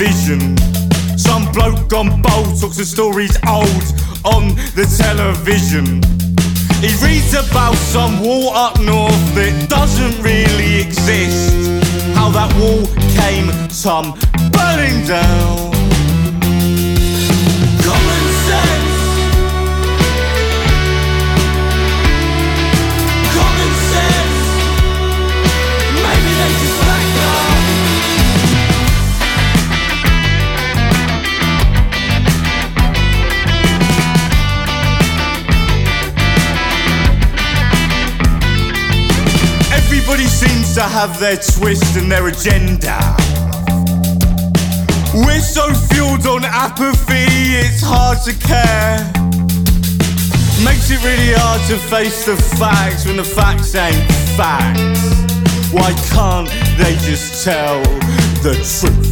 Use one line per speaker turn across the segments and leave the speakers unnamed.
but division. Some bloke gone bold talks of stories old on the television. He reads about some wall up north that doesn't really exist. How that wall came tumbling down. Everybody seems to have their twist and their agenda. We're so fueled on apathy, it's hard to care. Makes it really hard to face the facts when the facts ain't facts. Why can't they just tell the truth?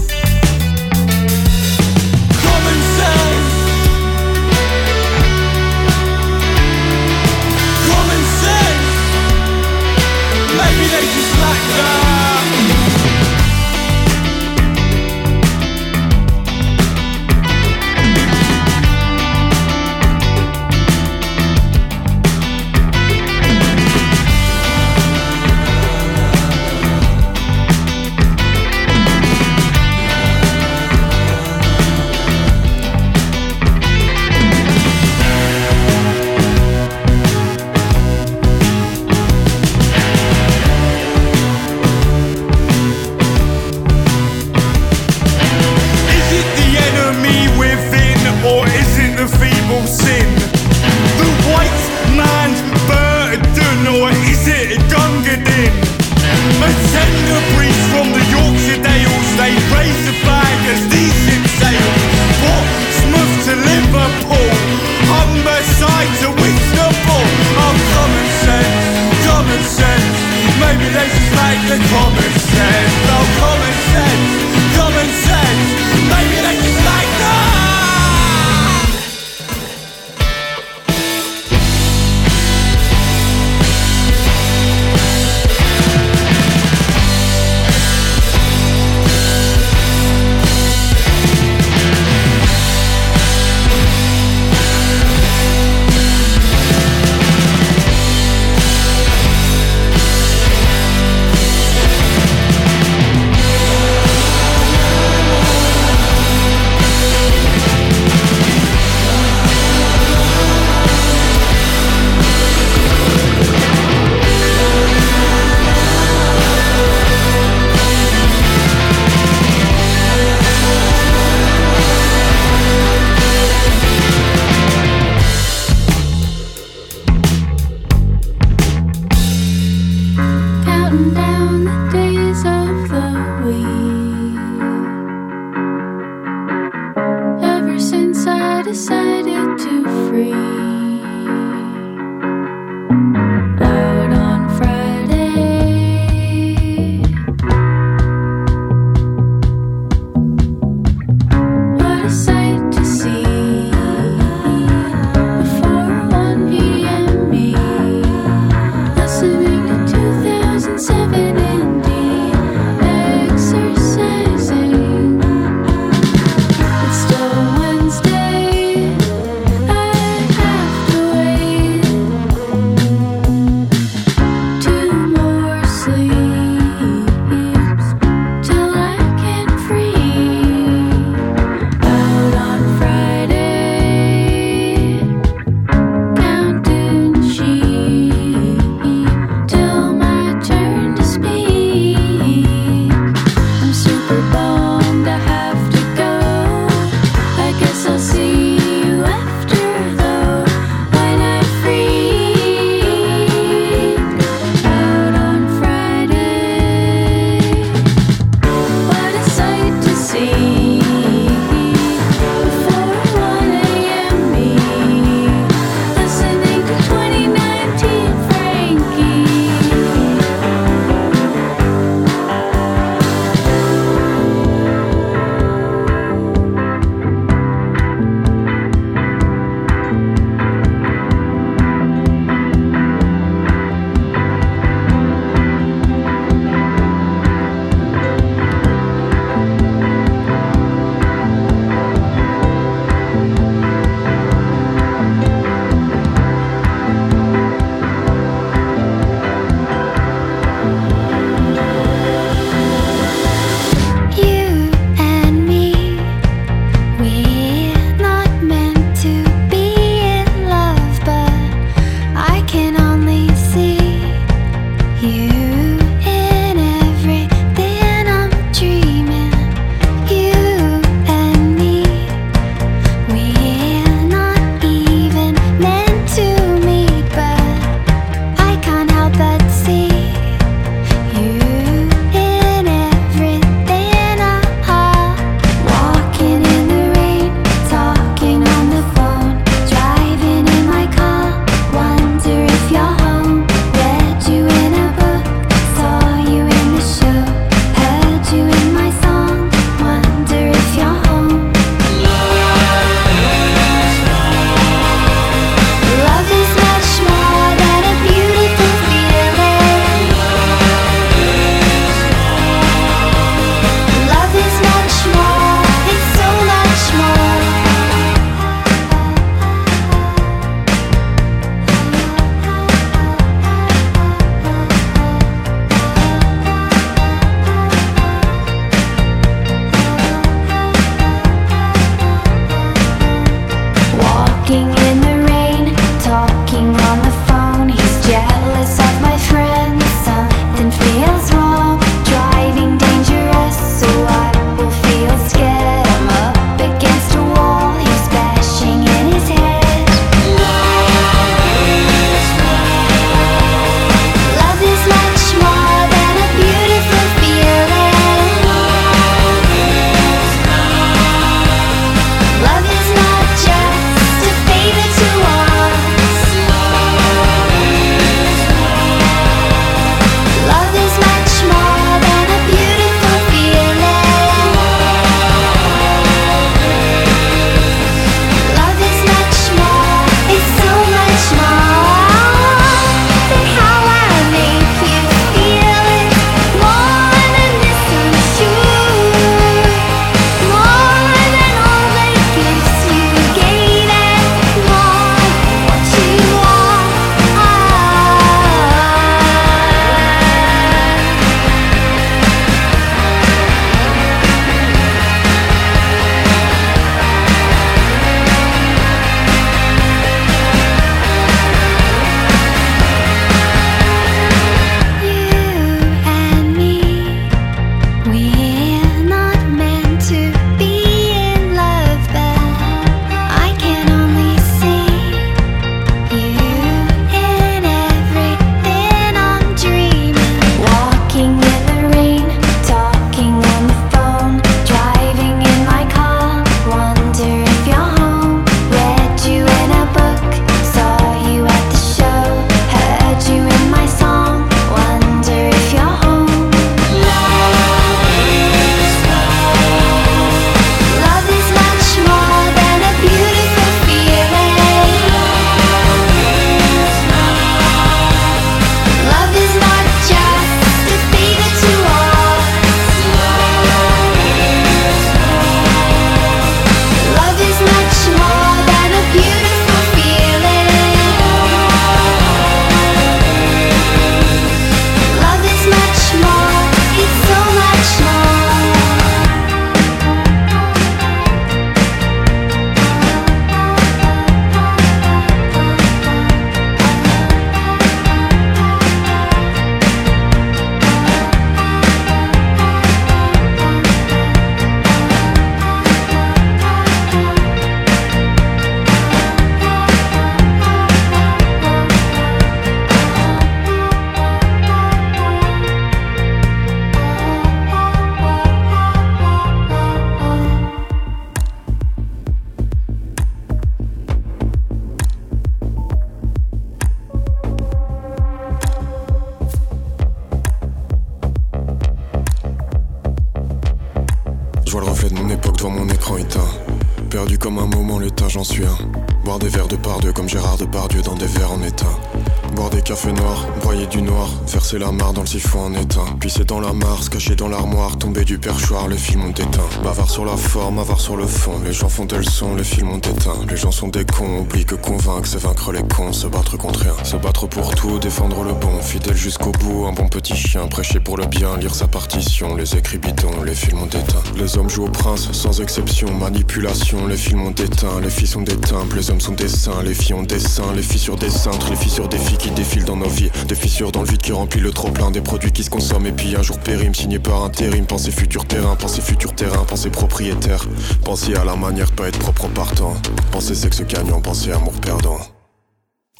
m'avoir sur le fond, les gens font elles sont, les films ont éteint. Les gens sont des cons, oublie que convaincre, c'est vaincre les cons, se battre contre rien. Se battre pour tout, défendre le bon, fidèle jusqu'au bout, un bon petit chien, prêcher pour le bien, lire sa partition, les écrits bidons, les films ont éteint. Les hommes jouent au prince, sans exception, manipulation, les films ont éteint, les filles sont des temples, les hommes sont des saints, les filles ont des seins, les filles sur des cintres, les filles sur des filles qui défilent dans nos vies. Des fissures dans le vide qui remplit le trop plein des produits qui se consomment. Et puis un jour périme, signé par intérim. Pensez futur terrain, pensez futur terrain, pensez propriétaire. Pensez à la manière de pas être propre en partant. Pensez sexe gagnant, pensez amour perdant.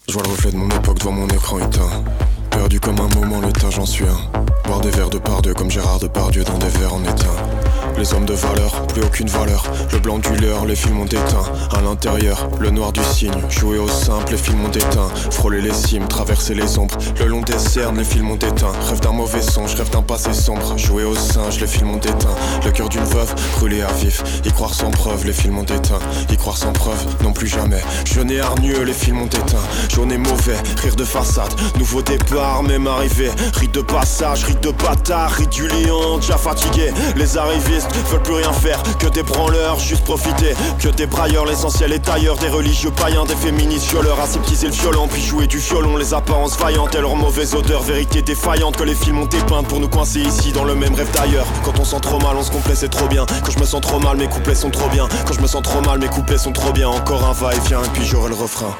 Je vois le reflet de mon époque devant mon écran éteint. Perdu comme un moment, l'état, j'en suis un. Boire des verres de par deux comme Gérard Depardieu dans des verres en éteint. Les hommes de valeur, plus aucune valeur. Le blanc du leurre, les films ont éteint. À l'intérieur, le noir du cygne. Jouer au simple, les films ont éteint. Frôler les cimes, traverser les ombres. Le long des cernes, les films ont éteint. Rêve d'un mauvais songe, rêve d'un passé sombre. Jouer au singe, les films ont éteint. Le cœur d'une veuve, brûlé à vif. Y croire sans preuve, les films ont éteint. Y croire sans preuve, non plus jamais. Jeune hargneux, les films ont éteint. Jaune et mauvais, rire de façade. Nouveau départ, même arrivé. Rite de passage, rite de bâtard, rite du lion, déjà fatigué. Les arrivistes veulent plus rien faire que des branleurs, juste profiter. Que des brailleurs, l'essentiel est ailleurs. Des religieux païens, des féministes violeurs, aseptiser le violent, puis jouer du violon. Les apparences vaillantes et leur mauvaise odeur, vérité défaillante que les films ont dépeinte pour nous coincer ici dans le même rêve d'ailleurs. Quand on sent trop mal, on se complaît, c'est trop bien. Quand je me sens trop mal, mes couplets sont trop bien. Quand je me sens trop mal, mes couplets sont trop bien. Encore un va-et-vient, et puis j'aurai le refrain.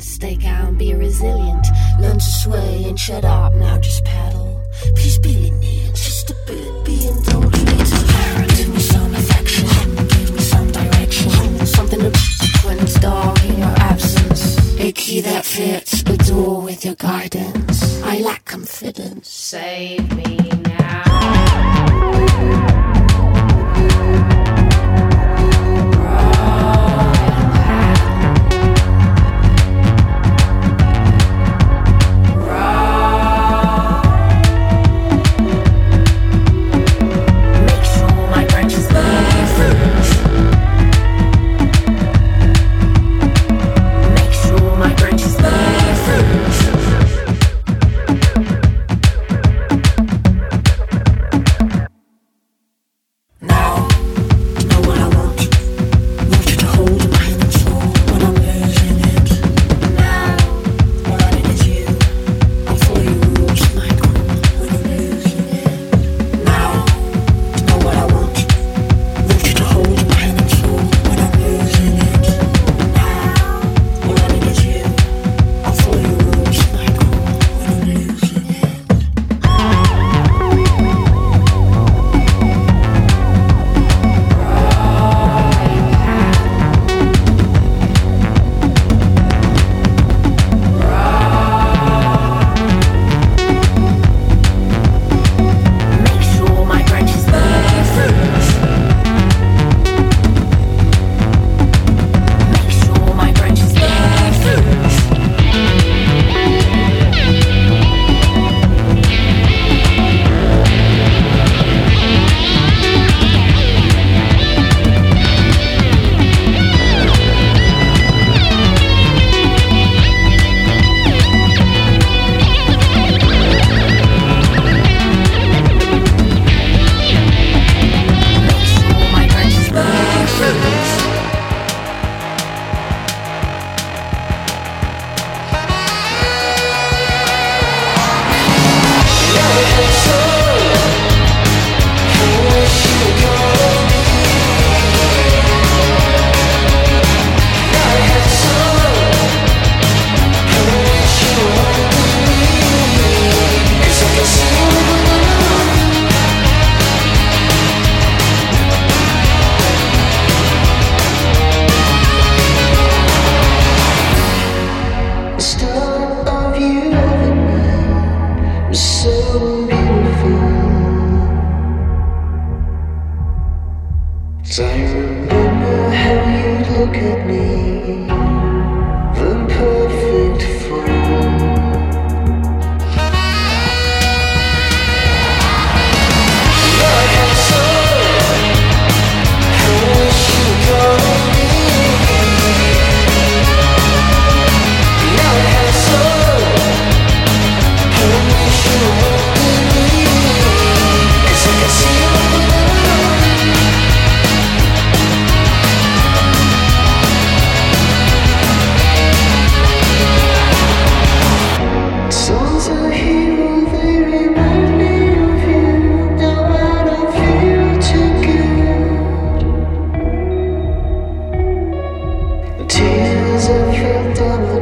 Stay calm, be resilient. Learn to sway and shut up. Now just paddle. Please be lenient, just a bit. Be indulgent. It's apparent. Give me some affection. Give me some direction. Something to when it's dark in your absence. A key that fits. A door with your guidance. I lack confidence.
Save me now.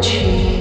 Just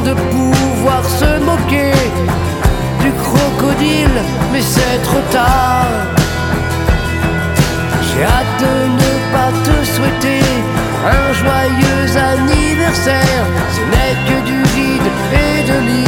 de pouvoir se moquer du crocodile, mais c'est trop tard. J'ai hâte de ne pas te souhaiter un joyeux anniversaire, ce n'est que du vide et de
l'île.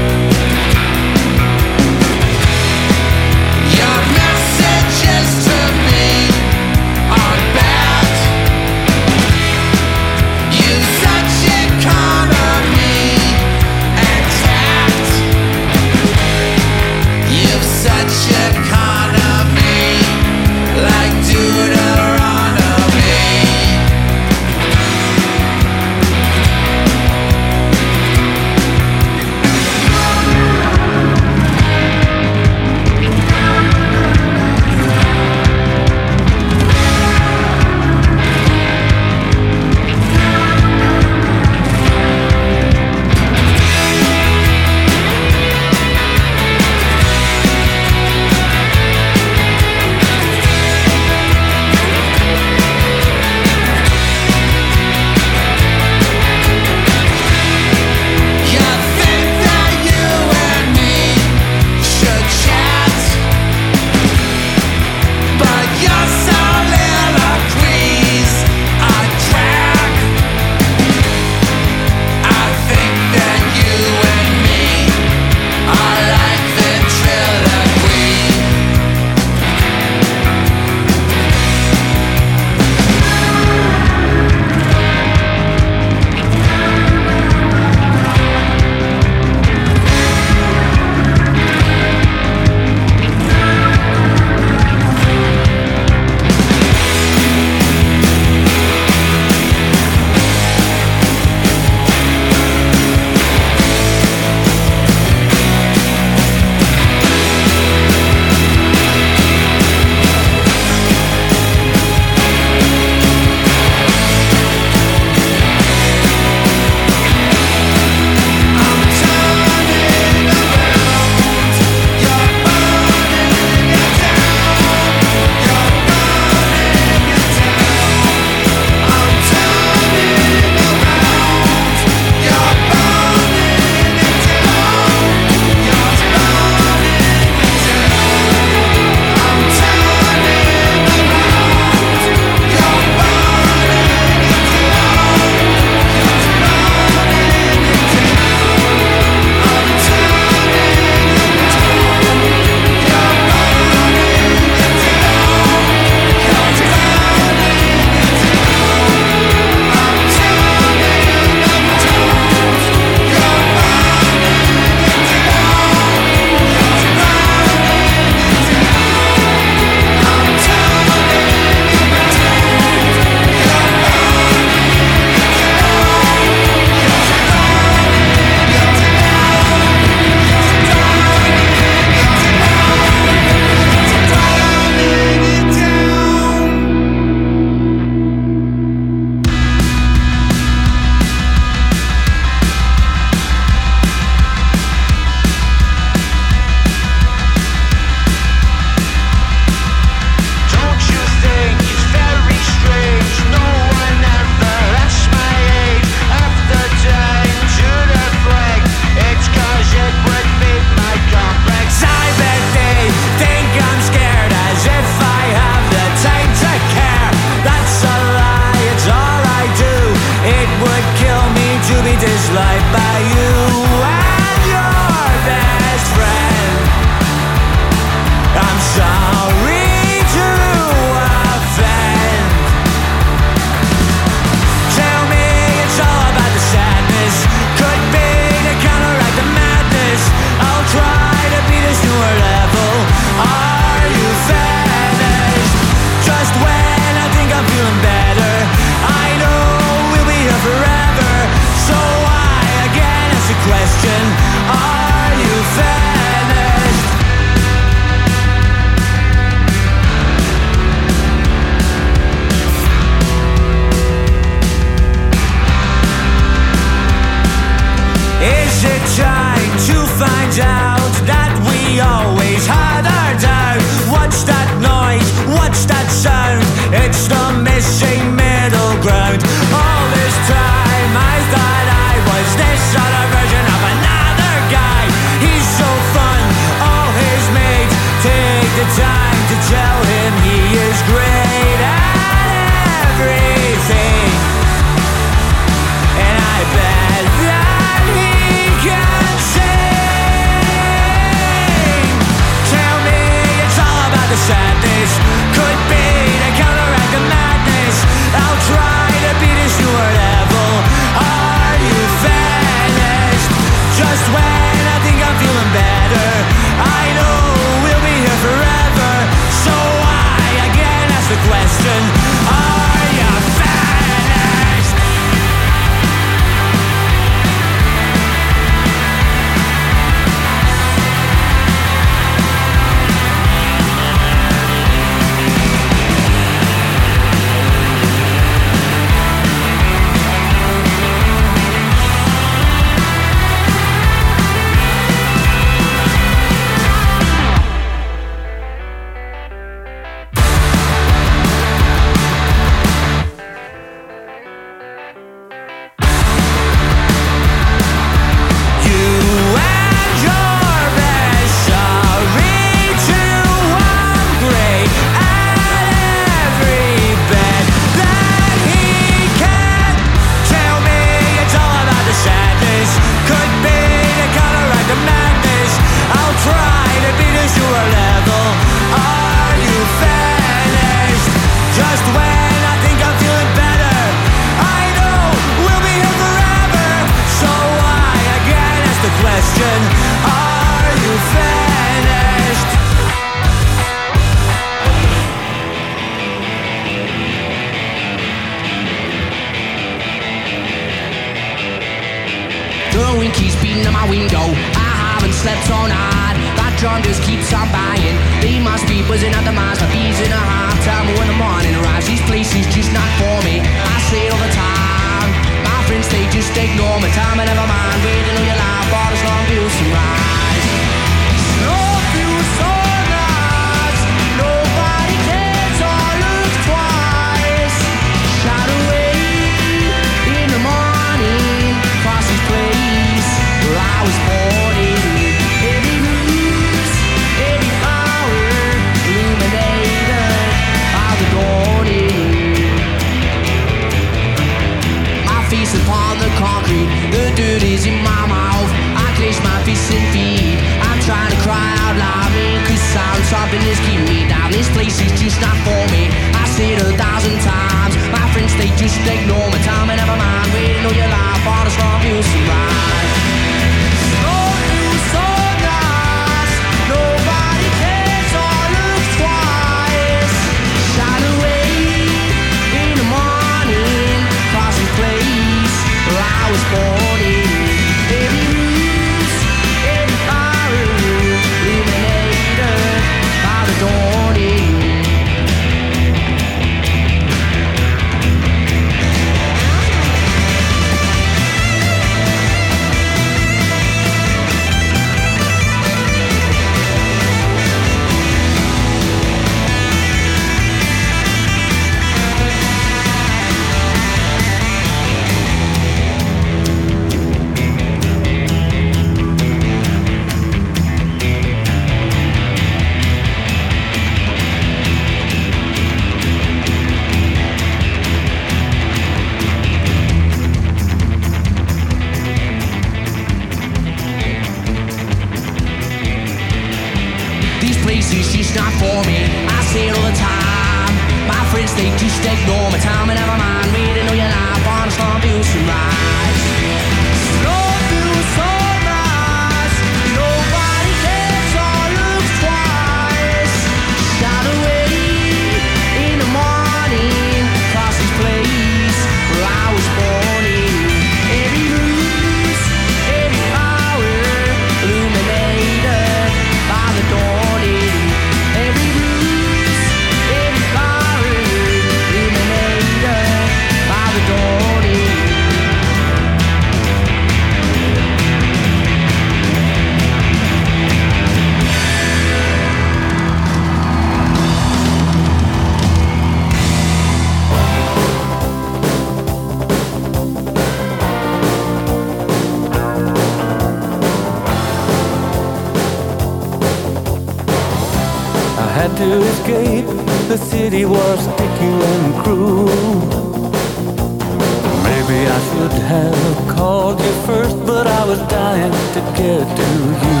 trying to
get to you.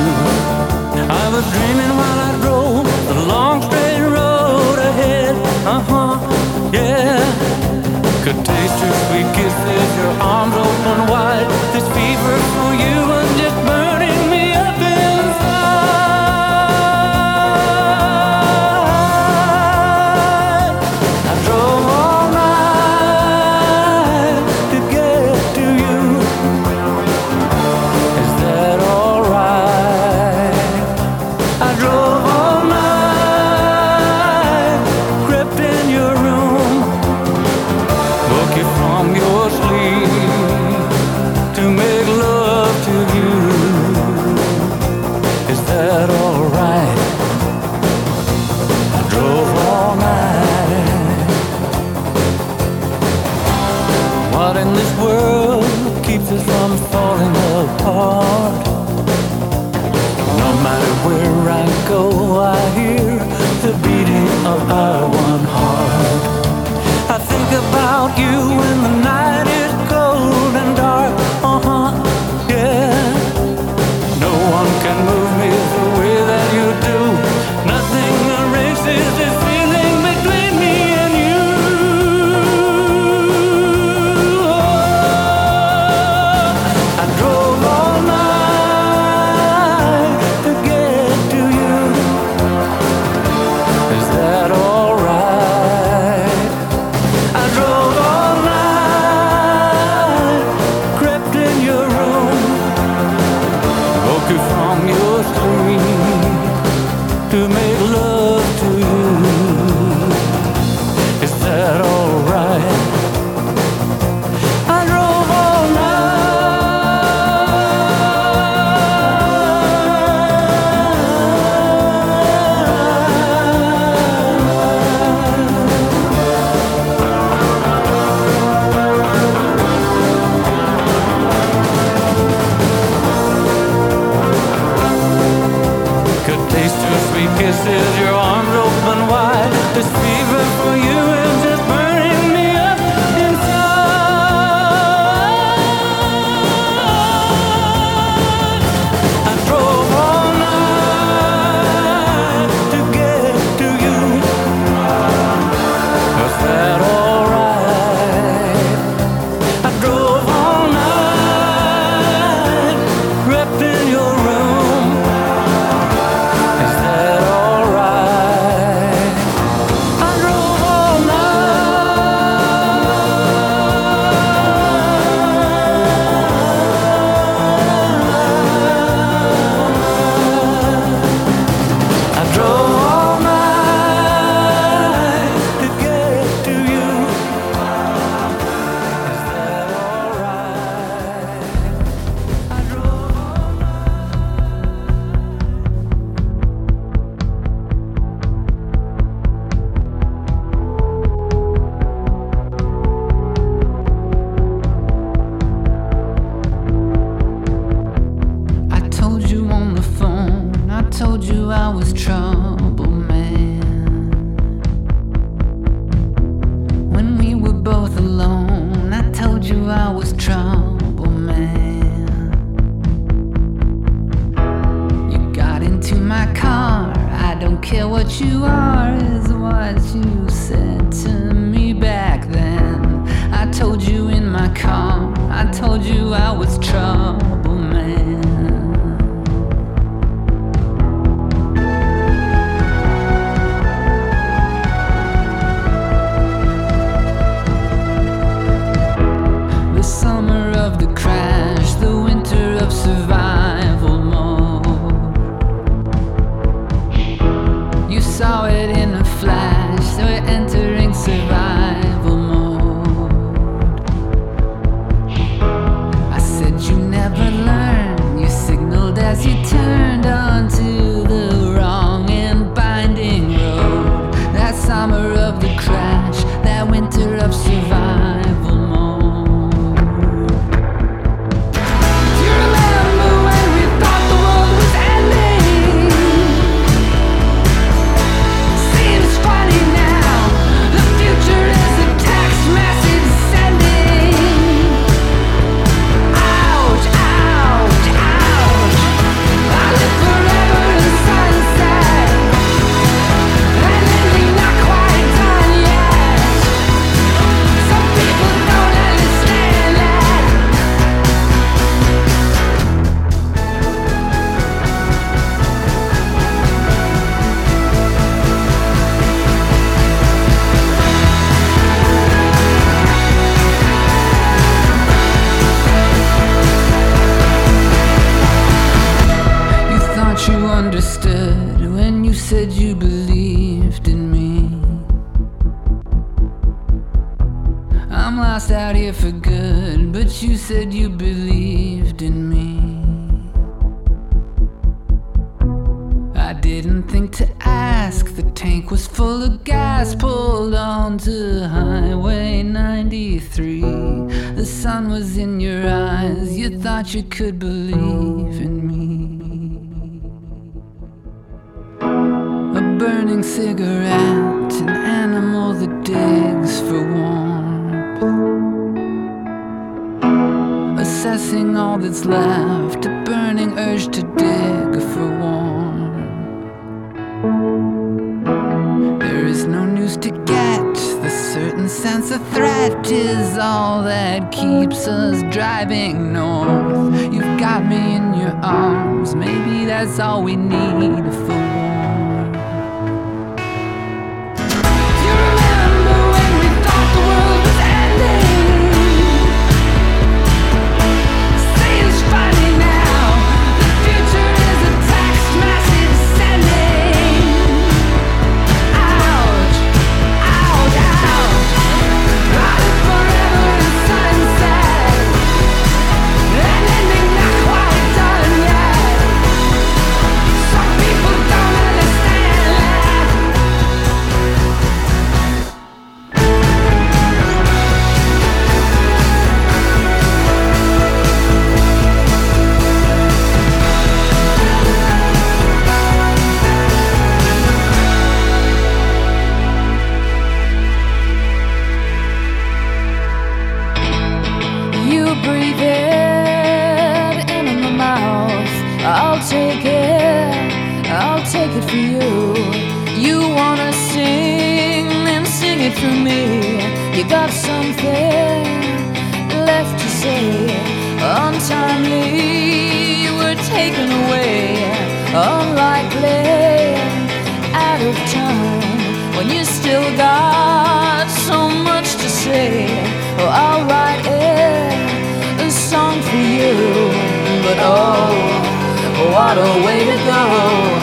I was dreaming while I drove the long straight road ahead. Uh huh, yeah. Could taste your sweet kisses, your arms open wide. This fever for you and just
my. my car. I don't care what you are, is what you said to me back then. I told you in my car, I told you I was trouble, man. The summer of the crash, the winter of survival.
Out here for good, but you said you believed in me. I didn't think to ask. The tank was full of gas, pulled onto Highway 93. The sun was in your eyes, you thought you could believe in me. A burning cigarette, an animal that digs for Assessing all that's left, a burning urge to dig for warmth. There is no news to get, the certain sense of threat is all that keeps us driving north. You've got me in your arms, maybe that's all we need for take it for you. You wanna sing, then sing it for me. You got something left to say. Untimely, you were taken away. Unlikely, out of time. When you still got so much to say. Oh, I'll write it a song for you. But oh, what a way to go.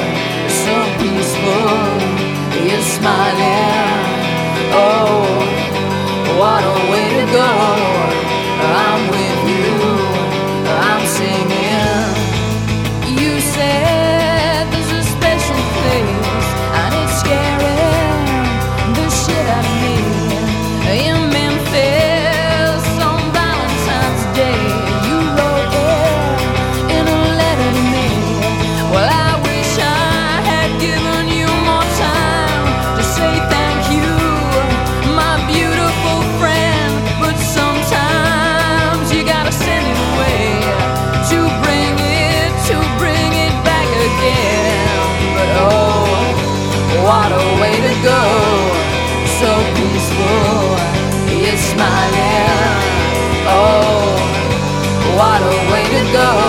You're smiling. Oh, what a way to go. Go!